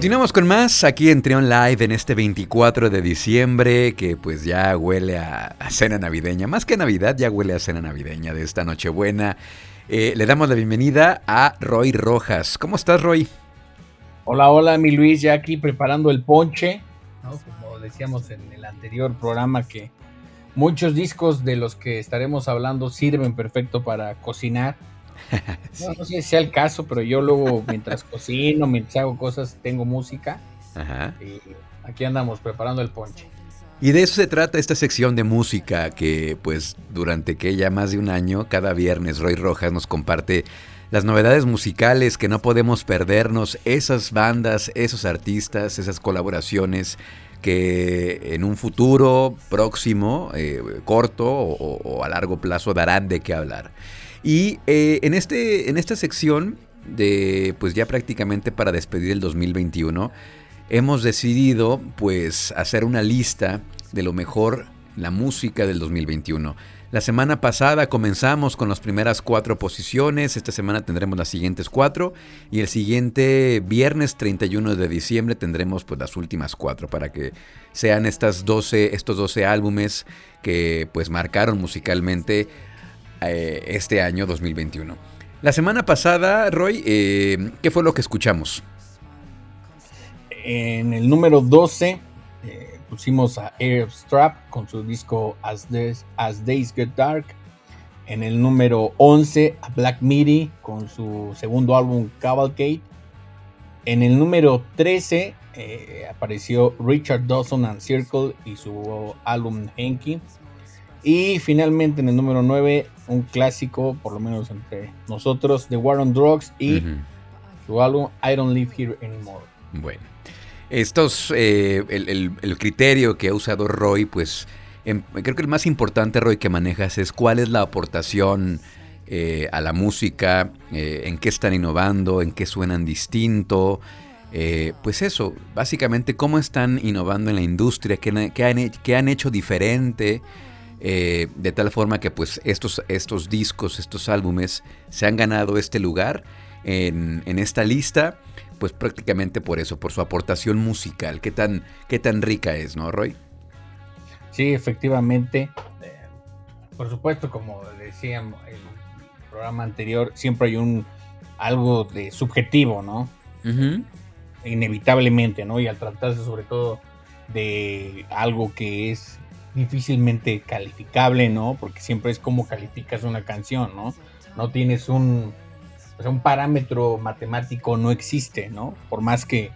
Continuamos con más aquí en Trion Live en este 24 de diciembre que pues ya huele a, cena navideña. Más que Navidad ya huele a cena navideña de esta Nochebuena. Eh, le damos la bienvenida a Roy Rojas. ¿Cómo estás Roy? Hola, hola mi Luis, ya aquí preparando el ponche. Como decíamos en el anterior programa que muchos discos de los que estaremos hablando sirven perfecto para cocinar No, sé si sea el caso, pero yo luego mientras cocino, mientras hago cosas, tengo música. Y aquí andamos preparando el ponche. Y de eso se trata esta sección de música que pues durante que ya más de un año, cada viernes Roy Rojas nos comparte las novedades musicales que no podemos perdernos, esas bandas, esos artistas, esas colaboraciones que en un futuro próximo, eh, corto o, a largo plazo darán de qué hablar. Y eh, en, este, en esta sección de, pues ya prácticamente para despedir el 2021, hemos decidido pues hacer una lista de lo mejor la música del 2021. La semana pasada comenzamos con las primeras cuatro posiciones, esta semana tendremos las siguientes cuatro y el siguiente viernes 31 de diciembre tendremos pues las últimas cuatro para que sean estas 12, estos 12 álbumes que pues marcaron musicalmente eh, este año 2021. La semana pasada, Roy, eh, ¿qué fue lo que escuchamos? En el número 12 eh, pusimos a Air Strap con su disco As, As, Days Get Dark. En el número 11 a Black Midi con su segundo álbum Cavalcade. En el número 13 apareció Richard Dawson and Circle y su álbum Henky. Y finalmente en el número 9, un clásico, por lo menos entre nosotros, The War on Drugs y su álbum I Don't Live Here Anymore. Bueno, estos, eh, el, criterio que ha usado Roy, pues em, creo que el más importante, Roy, que manejas es cuál es la aportación eh, a la música, eh, en qué están innovando, en qué suenan distinto. pues eso, básicamente cómo están innovando en la industria, qué, qué, han, qué han hecho diferente. Eh, de tal forma que pues estos, estos discos, estos álbumes se han ganado este lugar en, esta lista, pues prácticamente por eso, por su aportación musical. ¿Qué tan, qué tan rica es, no, Roy? Sí, efectivamente. Eh, por supuesto, como decíamos en el programa anterior, siempre hay un algo de subjetivo, ¿no? Inevitablemente, ¿no? Y al tratarse sobre todo de algo que es difícilmente calificable, ¿no? Porque siempre es como calificas una canción, ¿no? No tienes un, o sea, un parámetro matemático, no existe, ¿no? Por más que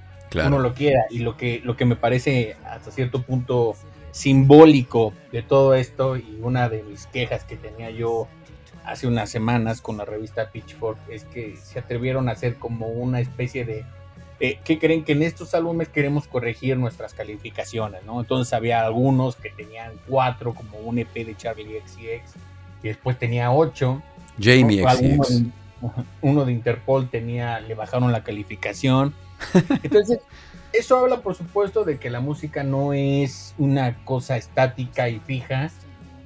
uno lo quiera. Y lo que, lo que me parece hasta cierto punto simbólico de todo esto y una de mis quejas que tenía yo hace unas semanas con la revista Pitchfork es que se atrevieron a hacer como una especie de eh, ¿qué creen que en estos álbumes queremos corregir nuestras calificaciones, ¿no? Entonces había algunos que tenían cuatro, como un EP de Charlie XCX, y después tenía ocho. Jamie XCX. Uno de, Interpol tenía, le bajaron la calificación. Entonces, eso habla, por supuesto, de que la música no es una cosa estática y fija,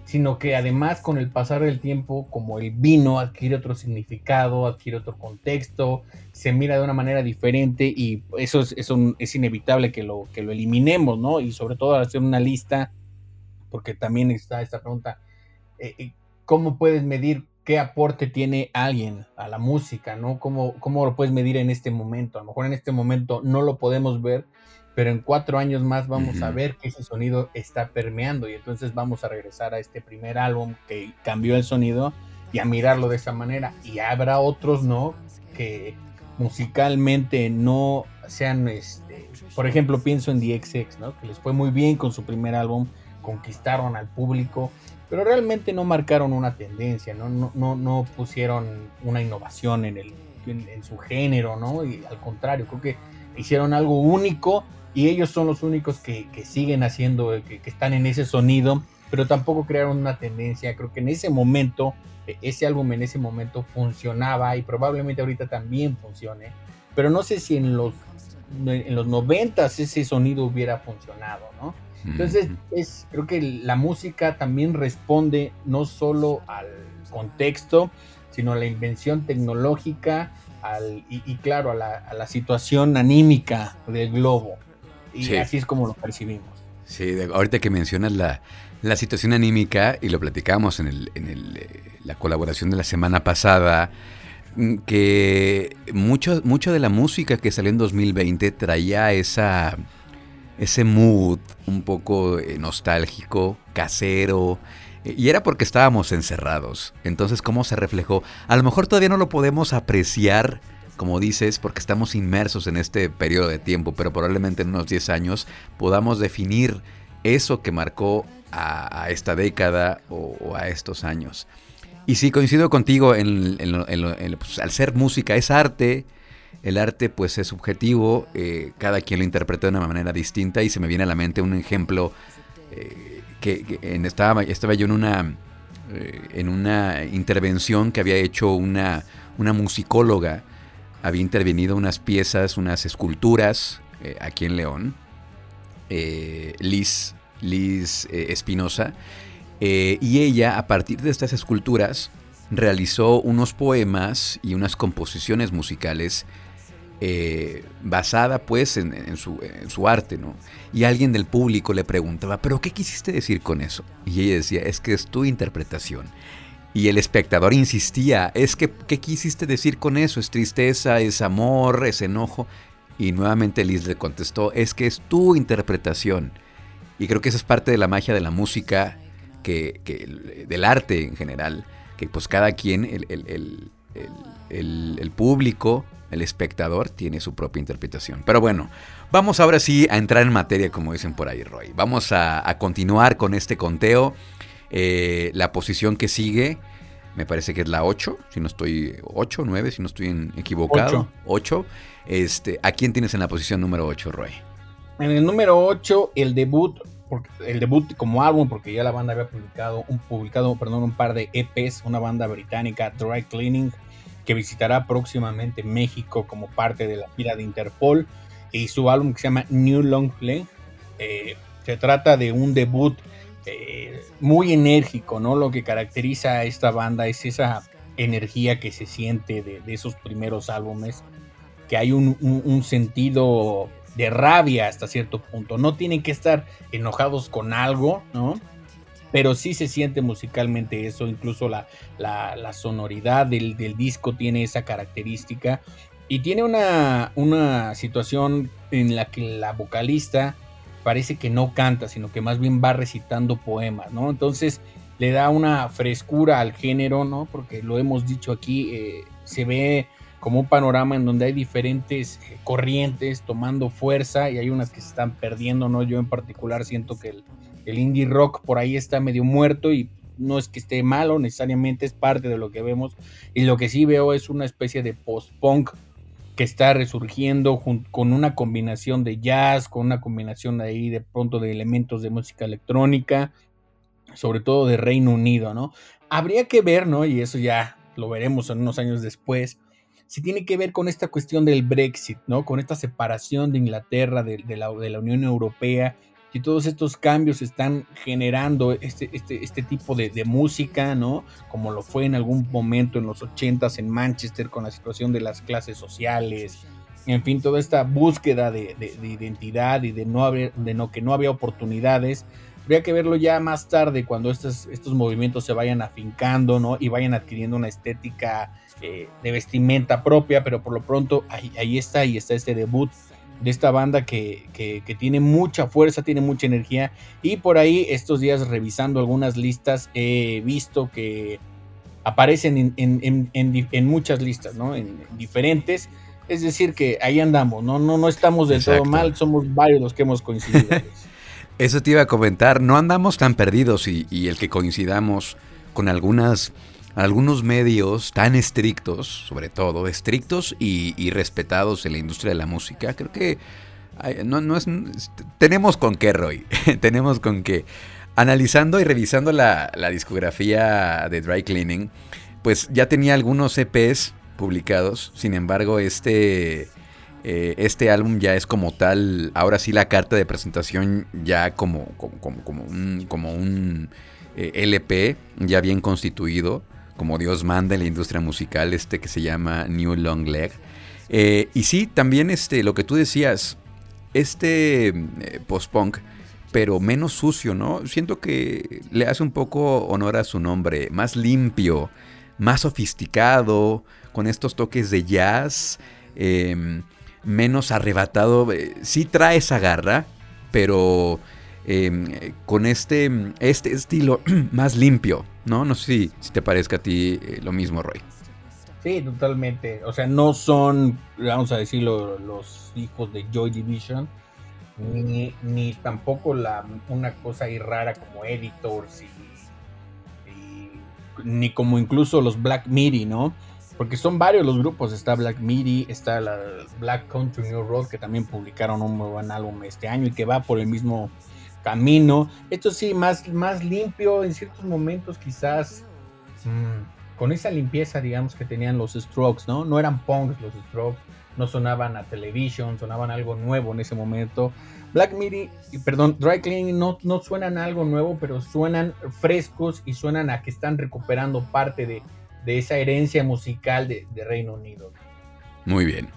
sino que además con el pasar del tiempo, como el vino adquiere otro significado, adquiere otro contexto, se mira de una manera diferente y eso es, es inevitable que lo, que lo eliminemos, ¿no? Y sobre todo hacer una lista, porque también está esta pregunta, eh, eh, ¿cómo puedes medir qué aporte tiene alguien a la música, ¿no? ¿Cómo, ¿Cómo lo puedes medir en este momento? A lo mejor en este momento no lo podemos ver, pero en cuatro años más vamos a ver que ese sonido está permeando y entonces vamos a regresar a este primer álbum que cambió el sonido y a mirarlo de esa manera. Y habrá otros, ¿no? Que musicalmente no sean, este, por ejemplo, pienso en The XX, ¿no? Que les fue muy bien con su primer álbum, conquistaron al público, pero realmente no marcaron una tendencia, ¿no? No, no, no pusieron una innovación en, el, en, su género, ¿no? Y al contrario, creo que hicieron algo único y ellos son los únicos que, que siguen haciendo, que, que están en ese sonido, pero tampoco crearon una tendencia. Creo que en ese momento ese álbum en ese momento funcionaba y probablemente ahorita también funcione, pero no sé si en los en los noventas ese sonido hubiera funcionado, ¿no? Entonces, es, creo que la música también responde no solo al contexto, sino a la invención tecnológica al, y, claro, a la, situación anímica del globo. Y así es como lo percibimos. Sí, ahorita que mencionas la, la situación anímica, y lo platicamos en, el, en el, eh, la colaboración de la semana pasada, mm, que mucho, mucho de la música que salió en 2020 traía esa, ese mood un poco eh, nostálgico, casero, eh, y era porque estábamos encerrados. Entonces, ¿cómo se reflejó? A lo mejor todavía no lo podemos apreciar, como dices, porque estamos inmersos en este periodo de tiempo, pero probablemente en unos 10 años podamos definir eso que marcó a, esta década o, a estos años. Y sí, coincido contigo en, pues, al ser música es arte, el arte pues es subjetivo, eh, cada quien lo interpreta de una manera distinta y se me viene a la mente un ejemplo eh, que, estaba, estaba yo en una, eh, en una intervención que había hecho una, una musicóloga, había intervenido unas piezas, unas esculturas aquí en León, Liz Liz eh, Espinosa, eh, y ella, a partir de estas esculturas, realizó unos poemas y unas composiciones musicales eh, basada pues en, su, en, su, arte, ¿no? Y alguien del público le preguntaba, ¿pero qué quisiste decir con eso? Y ella decía, es que es tu interpretación. Y el espectador insistía, es que, ¿qué quisiste decir con eso? ¿Es tristeza? ¿Es amor? ¿Es enojo? Y nuevamente Liz le contestó, es que es tu interpretación. Y creo que esa es parte de la magia de la música, que, del arte en general, que pues cada quien, el, público, el espectador, tiene su propia interpretación. Pero bueno, vamos ahora sí a entrar en materia, como dicen por ahí, Roy. Vamos a, continuar con este conteo. Eh, la posición que sigue, me parece que es la 8, si no estoy 8, 9, si no estoy equivocado. 8. Este, ¿A quién tienes en la posición número 8, Roy? En el número 8, el debut, el debut como álbum, porque ya la banda había publicado un, publicado, perdón, un par de EPs, una banda británica, Dry Cleaning, que visitará próximamente México como parte de la gira de Interpol, y su álbum que se llama New Long Play. Eh, se trata de un debut eh, muy enérgico, ¿no? Lo que caracteriza a esta banda es esa energía que se siente de, esos primeros álbumes, que hay un, un sentido de rabia hasta cierto punto. No tienen que estar enojados con algo, ¿no? Pero sí se siente musicalmente eso, incluso la, la, sonoridad del, disco tiene esa característica. Y tiene una, una situación en la que la vocalista parece que no canta, sino que más bien va recitando poemas, ¿no? Entonces le da una frescura al género, ¿no? Porque lo hemos dicho aquí, eh, se ve como un panorama en donde hay diferentes corrientes tomando fuerza y hay unas que se están perdiendo, ¿no? Yo en particular siento que el, indie rock por ahí está medio muerto y no es que esté malo necesariamente, es parte de lo que vemos y lo que sí veo es una especie de post-punk que está resurgiendo con una combinación de jazz, con una combinación ahí de pronto de elementos de música electrónica, sobre todo de Reino Unido, ¿no? Habría que ver, ¿no? Y eso ya lo veremos en unos años después, si tiene que ver con esta cuestión del Brexit, ¿no? Con esta separación de Inglaterra de, la, Unión Europea y todos estos cambios están generando este, este, este tipo de, música, ¿no? Como lo fue en algún momento en los 80s en Manchester con la situación de las clases sociales, en fin, toda esta búsqueda de, identidad y de no haber, de no, que no había oportunidades. Habría que verlo ya más tarde cuando estos, estos movimientos se vayan afincando, ¿no? Y vayan adquiriendo una estética eh, de vestimenta propia, pero por lo pronto ahí, está, y está este debut de esta banda que, tiene mucha fuerza, tiene mucha energía. Y por ahí estos días revisando algunas listas he visto que aparecen en, muchas listas, ¿no? En, diferentes. Es decir, que ahí andamos, ¿no? No, no estamos del todo mal, somos varios los que hemos coincidido. Eso te iba a comentar, no andamos tan perdidos y, el que coincidamos con algunas, algunos medios tan estrictos, sobre todo, estrictos y, respetados en la industria de la música, creo que no, no es, tenemos con qué, Roy, tenemos con qué. Analizando y revisando la, discografía de Dry Cleaning, pues ya tenía algunos EPs publicados, sin embargo este, eh, este álbum ya es como tal, ahora sí la carta de presentación ya como, como, un, como un eh, LP ya bien constituido, como Dios manda en la industria musical, este que se llama New Long Leg. Eh, y sí, también este, lo que tú decías, este post-punk pero menos sucio, ¿no? Siento que le hace un poco honor a su nombre, más limpio, más sofisticado, con estos toques de jazz, em, menos arrebatado. Eh, sí trae esa garra, pero em, con este, este estilo más limpio, ¿no? No sé si, te parezca a ti eh, lo mismo, Roy. Sí, totalmente. O sea, no son, vamos a decirlo, los hijos de Joy Division ni, ni tampoco la, una cosa ahí rara como editors y, ni como incluso los Black Midi, ¿no? Porque son varios los grupos, está Black Midi, está la Black Country New Road que también publicaron un muy buen álbum este año y que va por el mismo camino. Esto sí, más, más limpio en ciertos momentos quizás mm, con esa limpieza digamos que tenían los Strokes, ¿no? No eran punks los Strokes no sonaban a televisión, sonaban algo nuevo en ese momento. Black Midi, perdón, Dry Cleaning no, no suenan a algo nuevo, pero suenan frescos y suenan a que están recuperando parte de, esa herencia musical de, Reino Unido. Muy bien.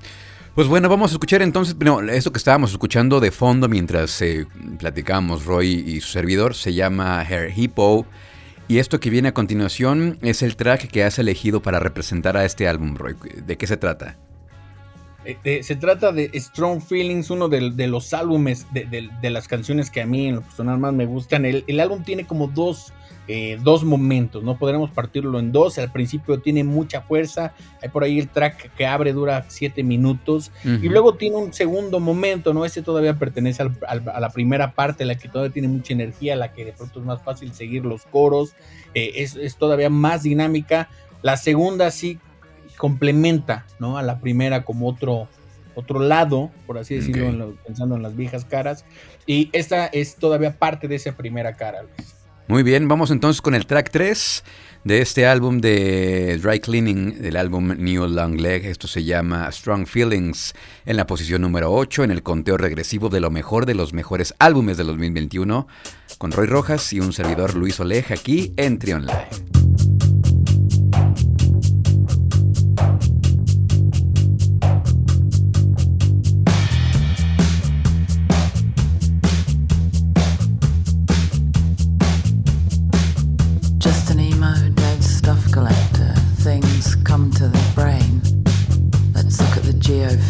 Pues bueno, vamos a escuchar entonces, esto que estábamos escuchando de fondo mientras eh, platicábamos Roy y su servidor se llama Hair Hippo. Y esto que viene a continuación es el track que has elegido para representar a este álbum, Roy. ¿De qué se trata? Eh, se trata de Strong Feelings, uno de, los álbumes de, las canciones que a mí en lo personal más me gustan. El, álbum tiene como dos, eh, dos, momentos, no podremos partirlo en dos. Al principio tiene mucha fuerza, hay por ahí el track que abre dura siete minutos y luego tiene un segundo momento, ¿no? Ese todavía pertenece a la primera parte, la que todavía tiene mucha energía, la que de pronto es más fácil seguir los coros, eh, es, es todavía más dinámica. La segunda sí complementa ¿no? a la primera como otro, otro lado, por así decirlo, pensando en las viejas caras. Y esta es todavía parte de esa primera cara, Muy bien, vamos entonces con el track 3 de este álbum de Dry Cleaning, del álbum New Long Leg. Esto se llama Strong Feelings, en la posición número 8 en el conteo regresivo de lo mejor de los mejores álbumes de 2021, con Roy Rojas y un servidor Luis Oleja aquí en Trion Live. Fear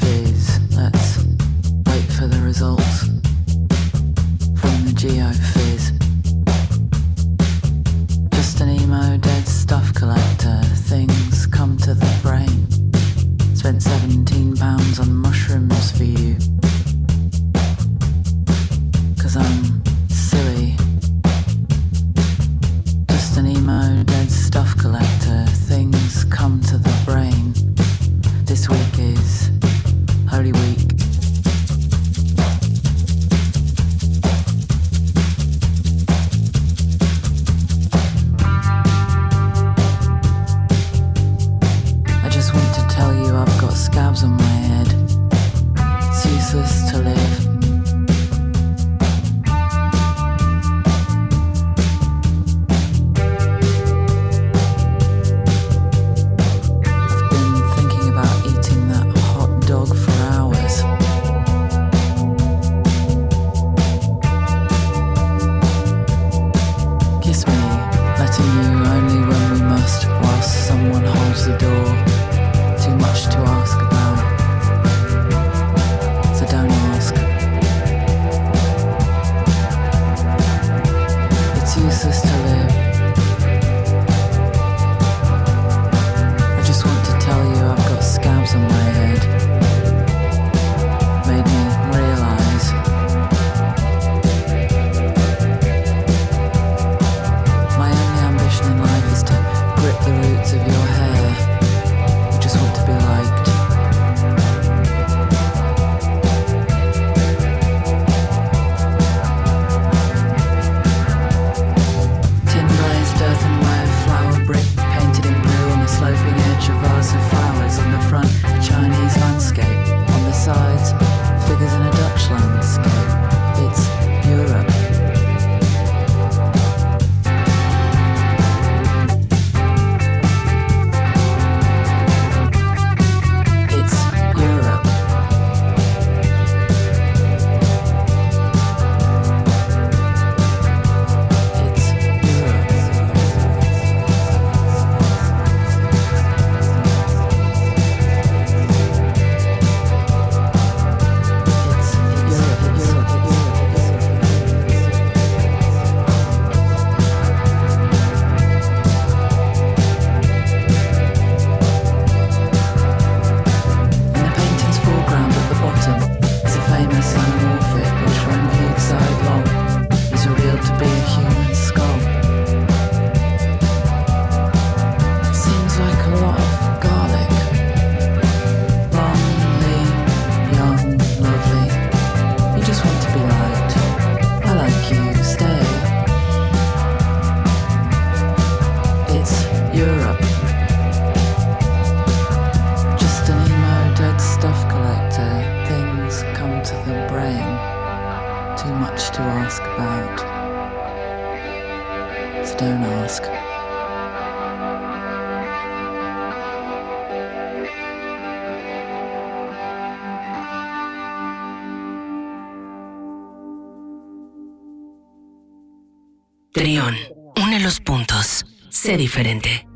Une los puntos. Sé diferente.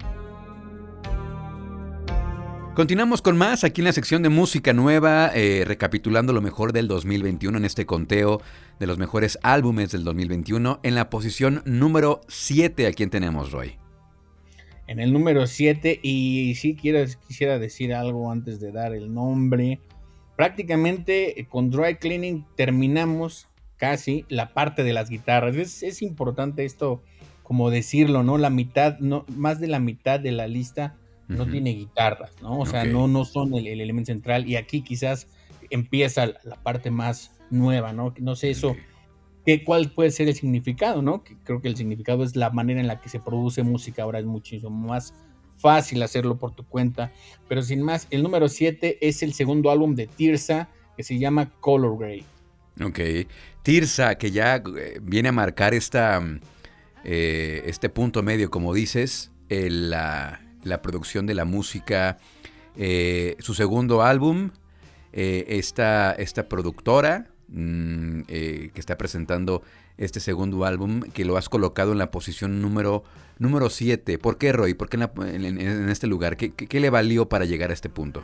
Continuamos con más aquí en la sección de música nueva, eh, recapitulando lo mejor del 2021 en este conteo de los mejores álbumes del 2021. En la posición número 7, ¿a quién tenemos, Roy? En el número 7, y sí quiero, quisiera decir algo antes de dar el nombre. Prácticamente eh, con Dry Cleaning terminamos casi la parte de las guitarras. Es, importante esto, como decirlo, ¿no? La mitad, no, más de la mitad de la lista no tiene guitarras, ¿no? O sea, no, no son el, elemento central. Y aquí quizás empieza la parte más nueva, ¿no? No sé eso, ¿qué, ¿cuál puede ser el significado, ¿no? Que creo que el significado es la manera en la que se produce música. Ahora es muchísimo más fácil hacerlo por tu cuenta. Pero sin más, el número 7 es el segundo álbum de Tirsa que se llama Color Grey. Ok. Tirsa, que ya eh, viene a marcar esta, eh, este punto medio, como dices, la, la producción de la música. Eh, su segundo álbum, eh, esta, esta, productora mm, eh, que está presentando este segundo álbum, que lo has colocado en la posición número, número 7. ¿Por qué, Roy? ¿Por qué en, este lugar? ¿Qué, ¿Qué, le valió para llegar a este punto?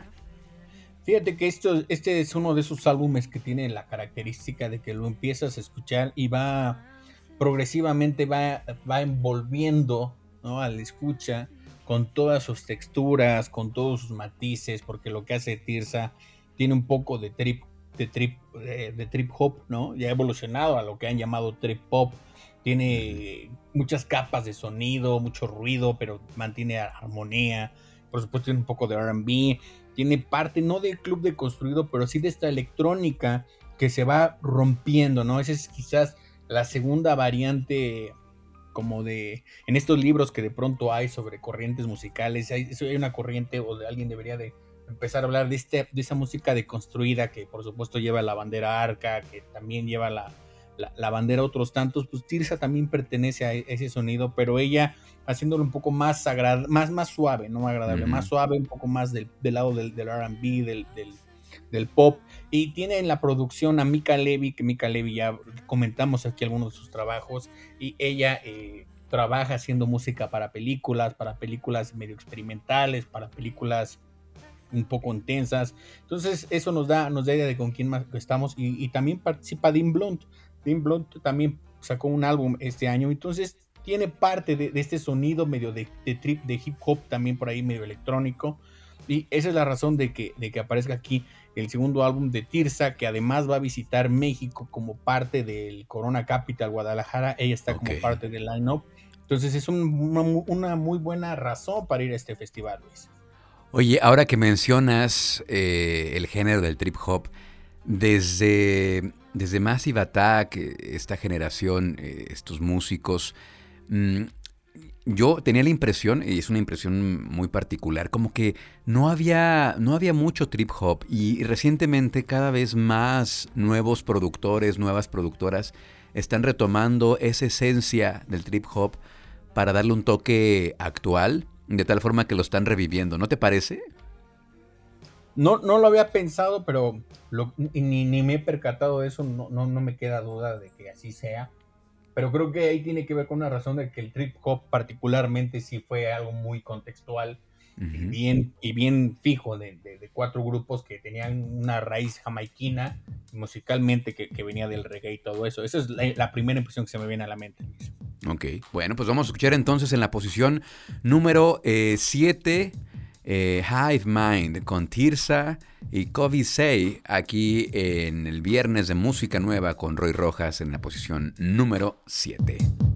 Fíjate que esto, este es uno de esos álbumes que tiene la característica de que lo empiezas a escuchar y va progresivamente va, va envolviendo ¿no? al escucha con todas sus texturas, con todos sus matices, porque lo que hace Tirsa tiene un poco de trip, de trip, eh, de, trip hop, ¿no? Ya ha evolucionado a lo que han llamado trip pop. Tiene muchas capas de sonido, mucho ruido, pero mantiene armonía. Por supuesto, tiene un poco de RB. Tiene parte, no del club de construido, pero sí de esta electrónica que se va rompiendo, ¿no? Esa es quizás la segunda variante como de en estos libros que de pronto hay sobre corrientes musicales, hay, hay una corriente o de alguien debería de empezar a hablar de, este, de esa música deconstruida que por supuesto lleva la bandera arca, que también lleva la, la, bandera otros tantos, pues Tirsa también pertenece a ese sonido, pero ella haciéndolo un poco más sagrado, más, más suave, no agradable, más suave, un poco más del, lado del, del RB, del, del pop. Y tiene en la producción a Mika Levy, que Mika Levy ya comentamos aquí algunos de sus trabajos, y ella eh, trabaja haciendo música para películas, para películas medio experimentales, para películas un poco intensas. Entonces, eso nos da, nos da idea de con quién más estamos. Y, también participa Dean Blunt. Dean Blunt también sacó un álbum este año. Entonces, tiene parte de, este sonido medio de, de, trip, de hip hop, también por ahí medio electrónico. Y esa es la razón de que, de que aparezca aquí el segundo álbum de Tirsa, que además va a visitar México como parte del Corona Capital Guadalajara. Ella está como parte del line-up. Entonces es una, muy buena razón para ir a este festival, Luis. Oye, ahora que mencionas eh, el género del trip hop, desde, desde Massive Attack, esta generación, eh, estos músicos, mm, yo tenía la impresión, y es una impresión muy particular, como que no había, no había mucho trip hop y recientemente cada vez más nuevos productores, nuevas productoras están retomando esa esencia del trip hop para darle un toque actual, de tal forma que lo están reviviendo, ¿no te parece? No, no lo había pensado, pero ni, ni, me he percatado de eso, no, no, no me queda duda de que así sea pero creo que ahí tiene que ver con una razón de que el trip hop particularmente sí fue algo muy contextual y, bien, y bien fijo de, cuatro grupos que tenían una raíz jamaiquina musicalmente que, venía del reggae y todo eso. Esa es la, primera impresión que se me viene a la mente. Ok, bueno, pues vamos a escuchar entonces en la posición número 7. Eh, eh, Hive Mind con Tirsa y Kobe Say aquí en el viernes de música nueva con Roy Rojas en la posición número 7.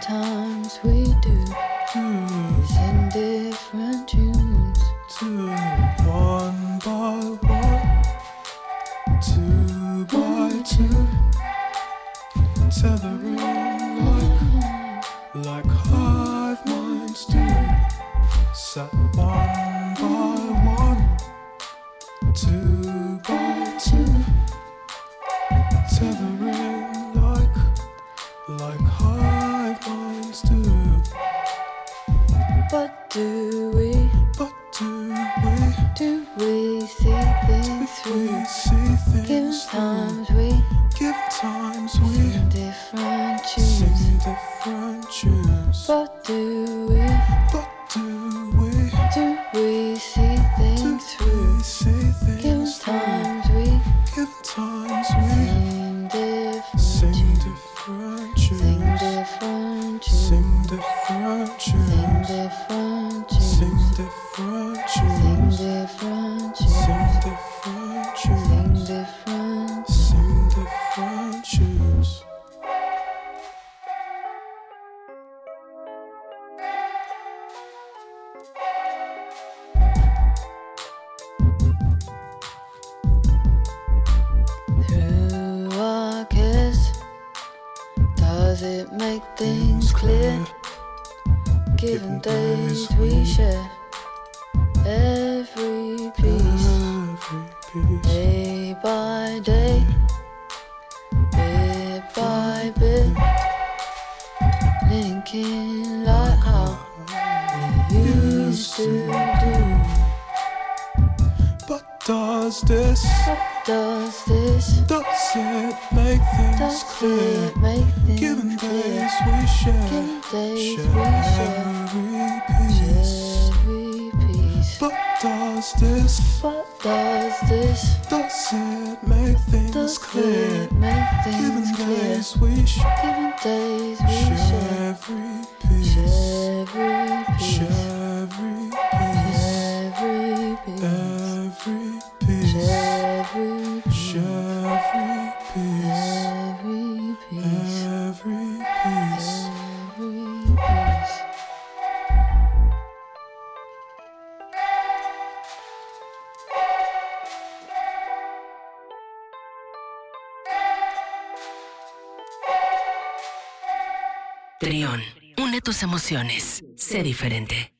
sometimes we do. Hmm, make things clear? Given days we share. Every piece, day by day, bit by bit, linking like how we used to do. But does this, does this, does it make things does clear? Make things Given clear? days we share, Given days share we share every piece, every piece. But does this, but does this, does it make things does clear? Make things Given clear? days we share, Given days we share, share every piece, share every piece, share emociones. Sé diferente.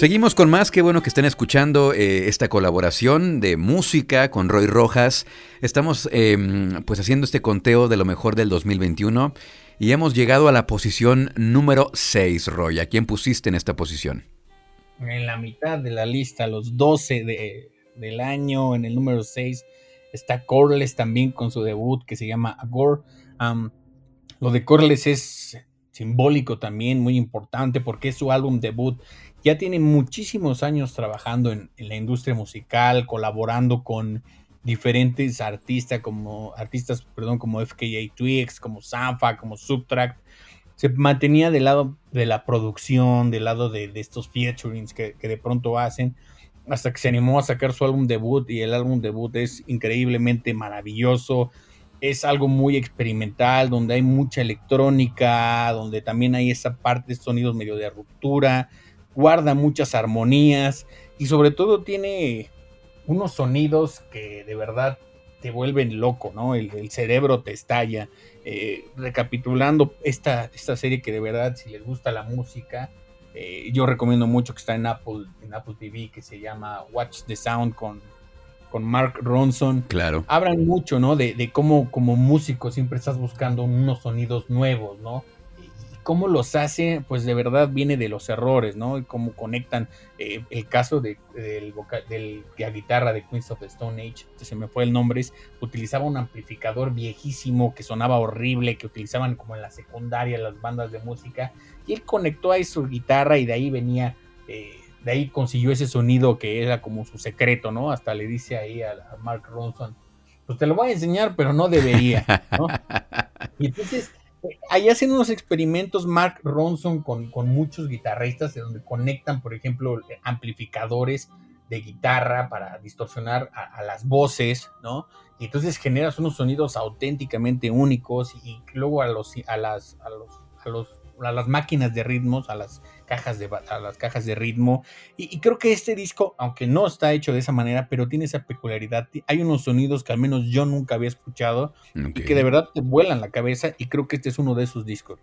Seguimos con más, qué bueno que estén escuchando eh, esta colaboración de música con Roy Rojas. Estamos eh, pues haciendo este conteo de lo mejor del 2021 y hemos llegado a la posición número 6, Roy. ¿A quién pusiste en esta posición? En la mitad de la lista, los 12 de, del año, en el número 6 está Corles también con su debut que se llama Agor. Um, lo de Corles es simbólico también, muy importante porque es su álbum debut ya tiene muchísimos años trabajando en, la industria musical, colaborando con diferentes artistas como artistas, perdón, como FKA Twigs, como Sanfa, como Subtract. Se mantenía del lado de la producción, del lado de, de estos featurings que, que, de pronto hacen, hasta que se animó a sacar su álbum debut y el álbum debut es increíblemente maravilloso. Es algo muy experimental, donde hay mucha electrónica, donde también hay esa parte de sonidos medio de ruptura guarda muchas armonías y sobre todo tiene unos sonidos que de verdad te vuelven loco, ¿no? El, cerebro te estalla. Eh, recapitulando esta, esta serie que de verdad, si les gusta la música, eh, yo recomiendo mucho que está en Apple, en Apple TV, que se llama Watch the Sound con, con Mark Ronson. Claro. Hablan mucho, ¿no? De, de cómo como músico siempre estás buscando unos sonidos nuevos, ¿no? cómo los hace, pues de verdad viene de los errores, ¿no? Y cómo conectan eh, el caso de, del, del, la guitarra de Queens of the Stone Age, se me fue el nombre, es, utilizaba un amplificador viejísimo que sonaba horrible, que utilizaban como en la secundaria las bandas de música, y él conectó ahí su guitarra y de ahí venía, eh, de ahí consiguió ese sonido que era como su secreto, ¿no? Hasta le dice ahí a, Mark Ronson, pues te lo voy a enseñar, pero no debería, ¿no? Y entonces ahí hacen unos experimentos Mark Ronson con, muchos guitarristas, donde conectan, por ejemplo, amplificadores de guitarra para distorsionar a, las voces, ¿no? Y entonces generas unos sonidos auténticamente únicos y, luego a los a las a los a los a las máquinas de ritmos, a las cajas de, a las cajas de ritmo. Y, creo que este disco, aunque no está hecho de esa manera, pero tiene esa peculiaridad. Hay unos sonidos que al menos yo nunca había escuchado y que de verdad te vuelan la cabeza. Y creo que este es uno de esos discos.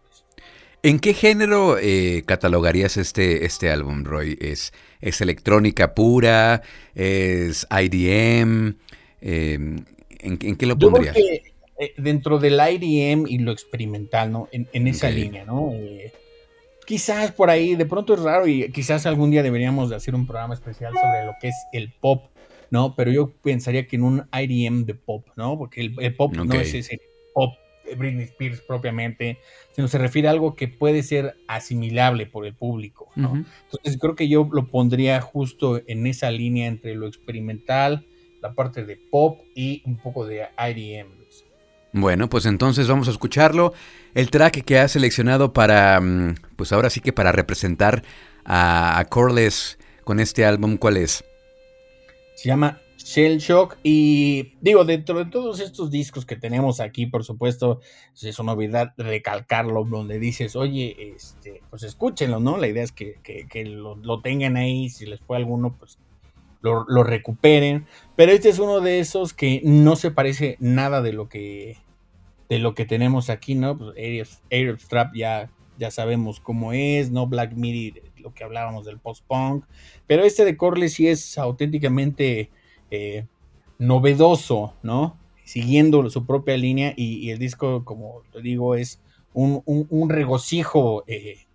¿En qué género eh, catalogarías este, este álbum, Roy? ¿Es, ¿Es electrónica pura? ¿Es IDM? Em, ¿en, qué lo pondrías? Eh, dentro del IDM y lo experimental, ¿no? En, esa línea, ¿no? Quizás por ahí, de pronto es raro y quizás algún día deberíamos de hacer un programa especial sobre lo que es el pop, ¿no? Pero yo pensaría que en un IDM de pop, ¿no? Porque el, pop no es ese pop de Britney Spears propiamente, sino se refiere a algo que puede ser asimilable por el público, ¿no? Entonces creo que yo lo pondría justo en esa línea entre lo experimental, la parte de pop y un poco de IDM. Bueno, pues entonces vamos a escucharlo. El track que ha seleccionado para, mm, pues ahora sí que para representar a, Corless con este álbum, ¿cuál es? Se llama Shell Shock y digo, dentro de todos estos discos que tenemos aquí, por supuesto, es una novedad recalcarlo, donde dices, oye, este, pues escúchenlo, ¿no? La idea es que, lo, tengan ahí, si les fue alguno, pues lo, recuperen. Pero este es uno de esos que no se parece nada de lo que de lo que tenemos aquí, ¿no? Pues Strap ya, ya sabemos cómo es, ¿no? Black Midi, lo que hablábamos del post-punk. Pero este de Corley sí es auténticamente eh, novedoso, ¿no? Siguiendo su propia línea y, el disco, como te digo, es un, regocijo eh,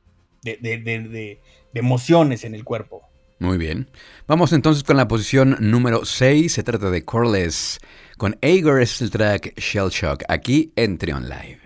de emociones en el cuerpo. Muy bien. Vamos entonces con la posición número 6. Se trata de Corless con Agor es track Shell Shock aquí en Trion Live.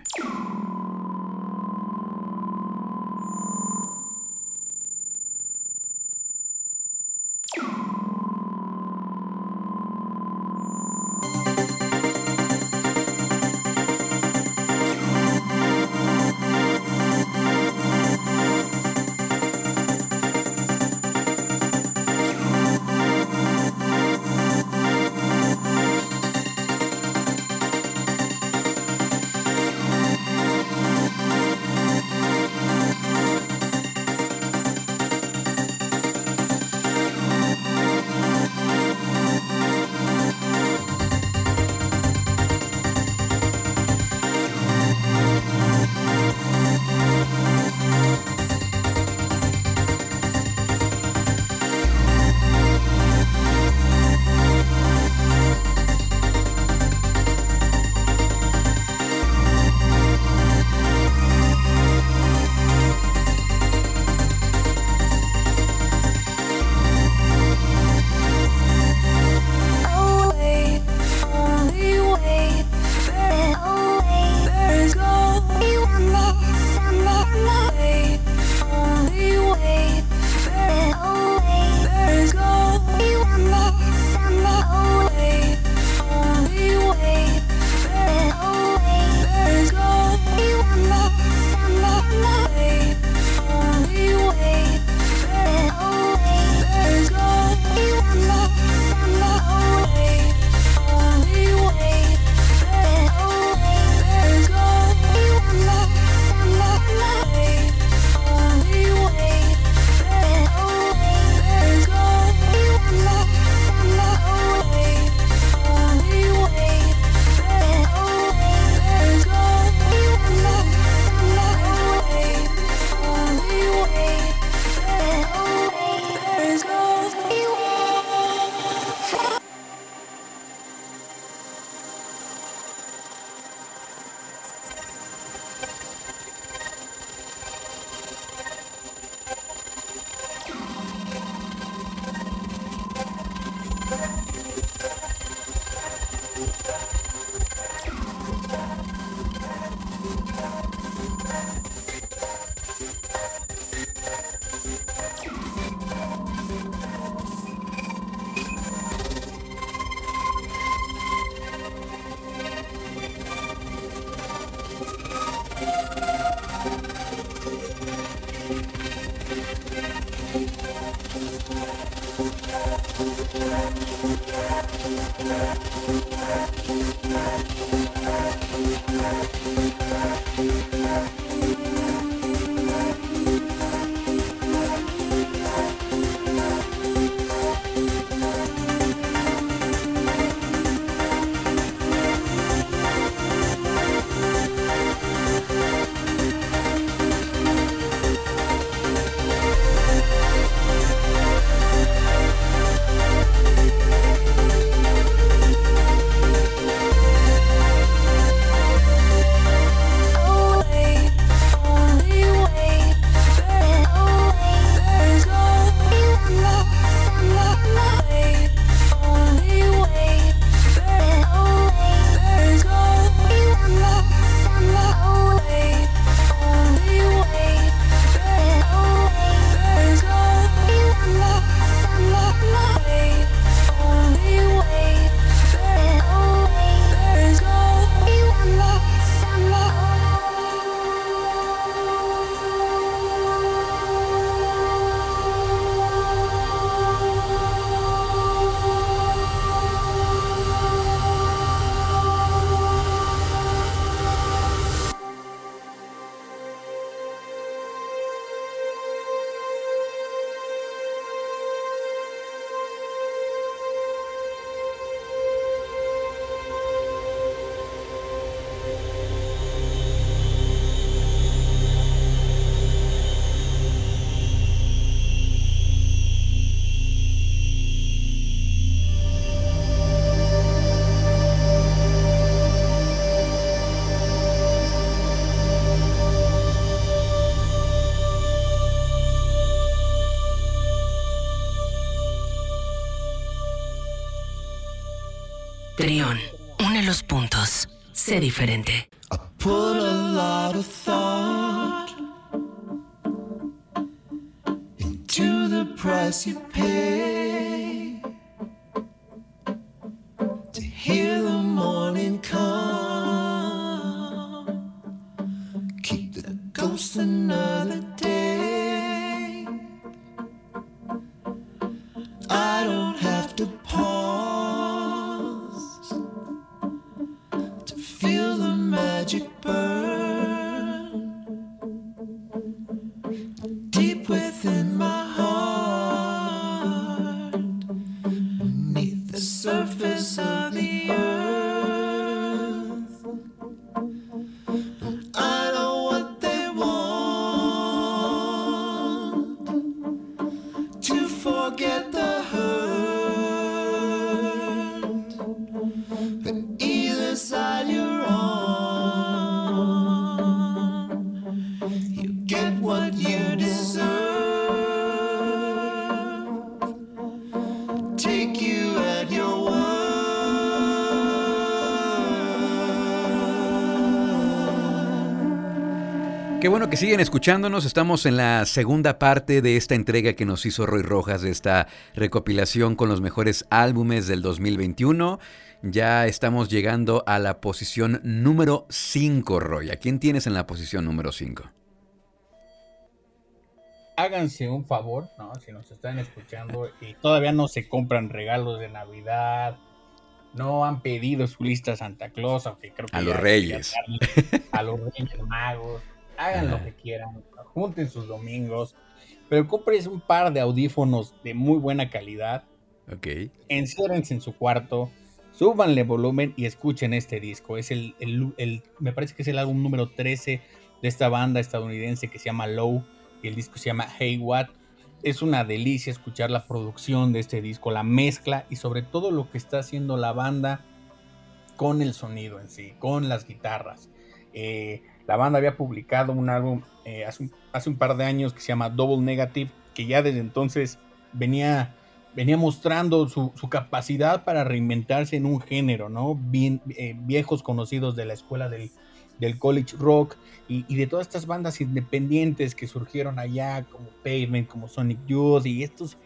Sé diferente. Que siguen escuchándonos. Estamos en la segunda parte de esta entrega que nos hizo Roy Rojas, de esta recopilación con los mejores álbumes del 2021. Ya estamos llegando a la posición número 5, Roy. ¿A quién tienes en la posición número 5? háganse un favor, ¿no? Si nos están escuchando y todavía no se compran regalos de Navidad, no han pedido su lista Santa Claus, aunque creo que A los es Reyes. a los Reyes Magos, hagan lo que quieran, junten sus domingos, pero compren un par de audífonos de muy buena calidad, Ok. enciérrense en su cuarto, súbanle volumen y escuchen este disco. Es el, el- el- me parece que es el álbum número 13 de esta banda estadounidense que se llama Low y el disco se llama Hey What. Es una delicia escuchar la producción de este disco, la mezcla y sobre todo lo que está haciendo la banda con el sonido en sí, con las guitarras. Eh, la banda había publicado un álbum eh, hace, un, par de años que se llama Double Negative, que ya desde entonces venía, venía mostrando su, su capacidad para reinventarse en un género, ¿no? Bien, eh, viejos conocidos de la escuela del college rock y, de todas estas bandas independientes que surgieron allá, como Pavement, como Sonic Youth, y estos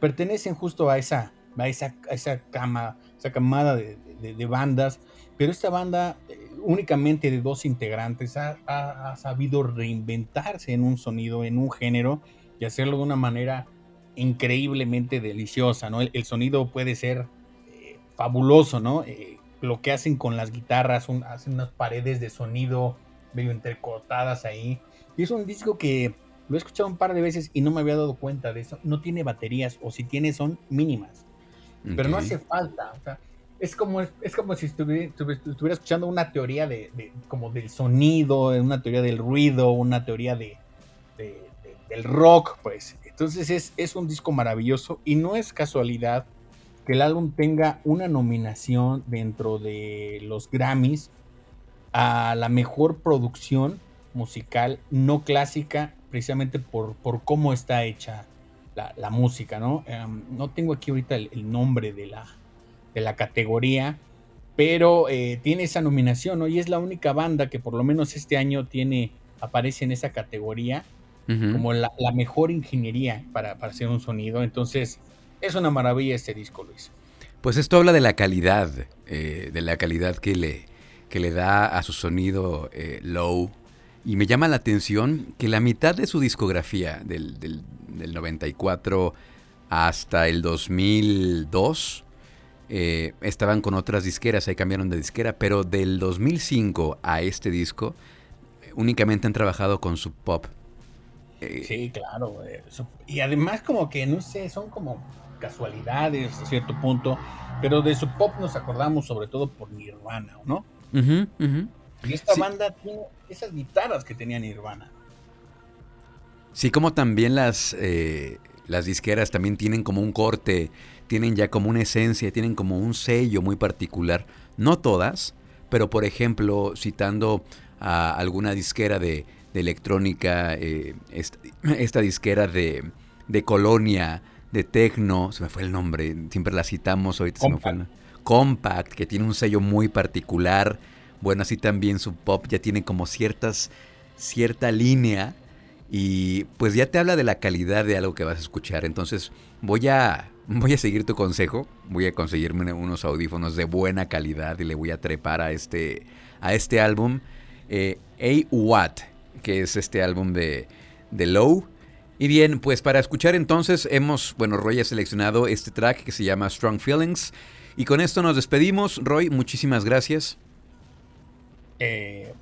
pertenecen justo a esa, a esa, a esa cama, esa camada de bandas, pero esta banda eh, únicamente de dos integrantes ha, ha, ha, sabido reinventarse en un sonido, en un género, y hacerlo de una manera increíblemente deliciosa, ¿no? El, el sonido puede ser eh, fabuloso, ¿no? Eh, lo que hacen con las guitarras, un, hacen unas paredes de sonido medio entrecortadas ahí. Y es un disco que lo he escuchado un par de veces y no me había dado cuenta de eso. No tiene baterías, o si tiene son mínimas. Okay. Pero no hace falta. O sea, es como, es como si estuviera, escuchando una teoría de, como del sonido, una teoría del ruido, una teoría de, de del rock, pues. Entonces es, es un disco maravilloso y no es casualidad que el álbum tenga una nominación dentro de los Grammys a la mejor producción musical no clásica, precisamente por, por cómo está hecha la, música, ¿no? Um, no tengo aquí ahorita el, nombre de la, de la categoría, pero eh, tiene esa nominación, ¿no? Y es la única banda que por lo menos este año tiene, aparece en esa categoría uh -huh. como la, la, mejor ingeniería para, para hacer un sonido. Entonces, es una maravilla este disco, Luis. Pues esto habla de la calidad, eh, de la calidad que le, que le da a su sonido eh, low. Y me llama la atención que la mitad de su discografía, del, del, del 94 hasta el 2002, eh, estaban con otras disqueras, ahí cambiaron de disquera, pero del 2005 a este disco, únicamente han trabajado con su pop. Eh, sí, claro. Y además como que, no sé, son como casualidades a cierto punto, pero de su pop nos acordamos sobre todo por Nirvana, ¿no? Uh -huh, uh -huh. Y esta sí. banda tiene esas guitarras que tenía Nirvana. Sí, como también las, eh, las disqueras también tienen como un corte, tienen ya como una esencia, tienen como un sello muy particular. No todas, pero por ejemplo, citando a alguna disquera de, de electrónica, eh, esta, esta, disquera de, de Colonia, de Tecno, se me fue el nombre, siempre la citamos, ahorita Compact. se me fue el Compact, que tiene un sello muy particular. Bueno, así también su pop ya tiene como ciertas, cierta línea y pues ya te habla de la calidad de algo que vas a escuchar. Entonces voy a, voy a seguir tu consejo, voy a conseguirme unos audífonos de buena calidad y le voy a trepar a este, a este álbum. Eh, A Watt, que es este álbum de, de Low. Y bien, pues para escuchar entonces hemos, bueno, Roy ha seleccionado este track que se llama Strong Feelings. Y con esto nos despedimos. Roy, muchísimas gracias. Eh,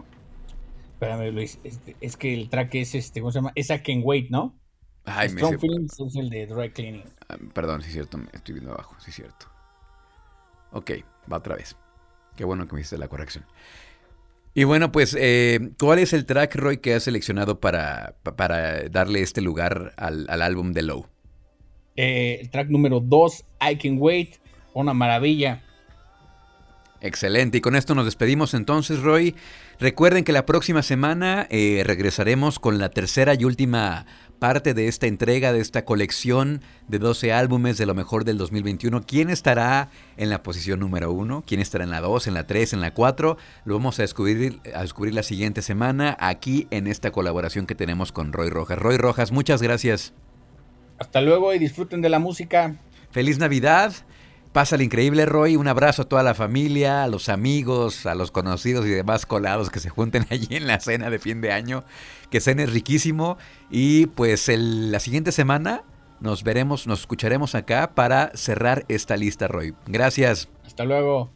espérame, Luis, este, es que el track es este, ¿cómo se llama? Es I Can Wait, ¿no? Ay, Strong me Feelings es el de Dry Cleaning. Ah, perdón, sí es cierto, estoy viendo abajo, sí es cierto. Ok, va otra vez. Qué bueno que me hiciste la corrección. Y bueno, pues, eh, ¿cuál es el track, Roy, que has seleccionado para, para darle este lugar al, al álbum de Low? Eh, el track número 2, I Can Wait, una maravilla. Excelente, y con esto nos despedimos entonces, Roy. Recuerden que la próxima semana eh, regresaremos con la tercera y última parte de esta entrega, de esta colección de 12 álbumes de lo mejor del 2021. ¿Quién estará en la posición número 1? ¿Quién estará en la 2, en la 3, en la 4? Lo vamos a descubrir, a descubrir la siguiente semana aquí en esta colaboración que tenemos con Roy Rojas. Roy Rojas, muchas gracias. Hasta luego y disfruten de la música. Feliz Navidad. Pásale increíble, Roy. Un abrazo a toda la familia, a los amigos, a los conocidos y demás colados que se junten allí en la cena de fin de año. Que cenes riquísimo. Y pues el, la siguiente semana nos veremos, nos escucharemos acá para cerrar esta lista, Roy. Gracias. Hasta luego.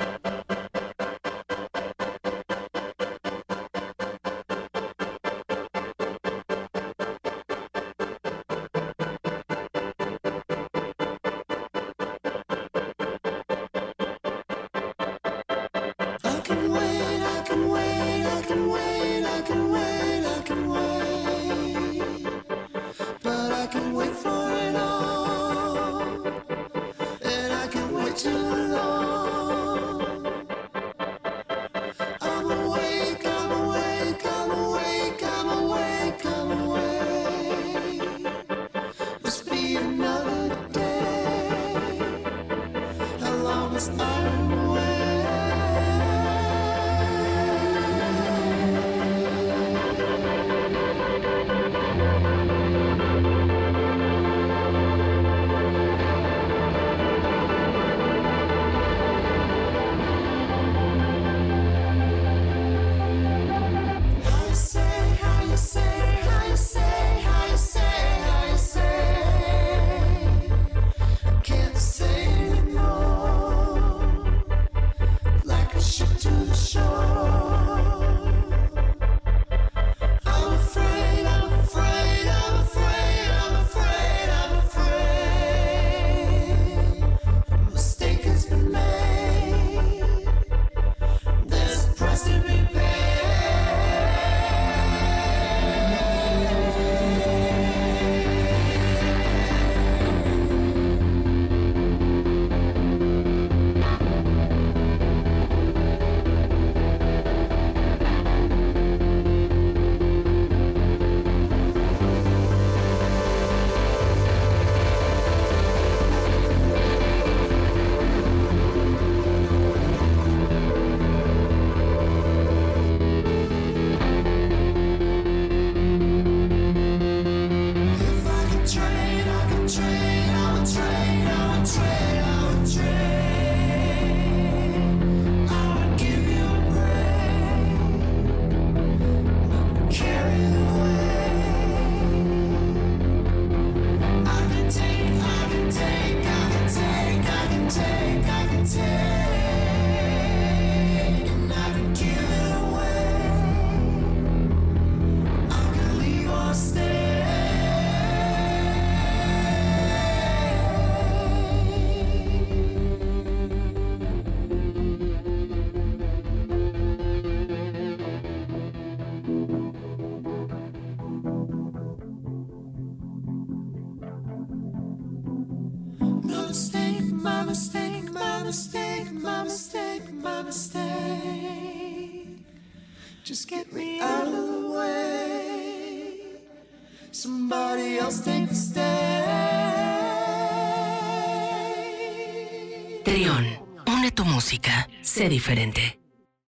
Sé diferente.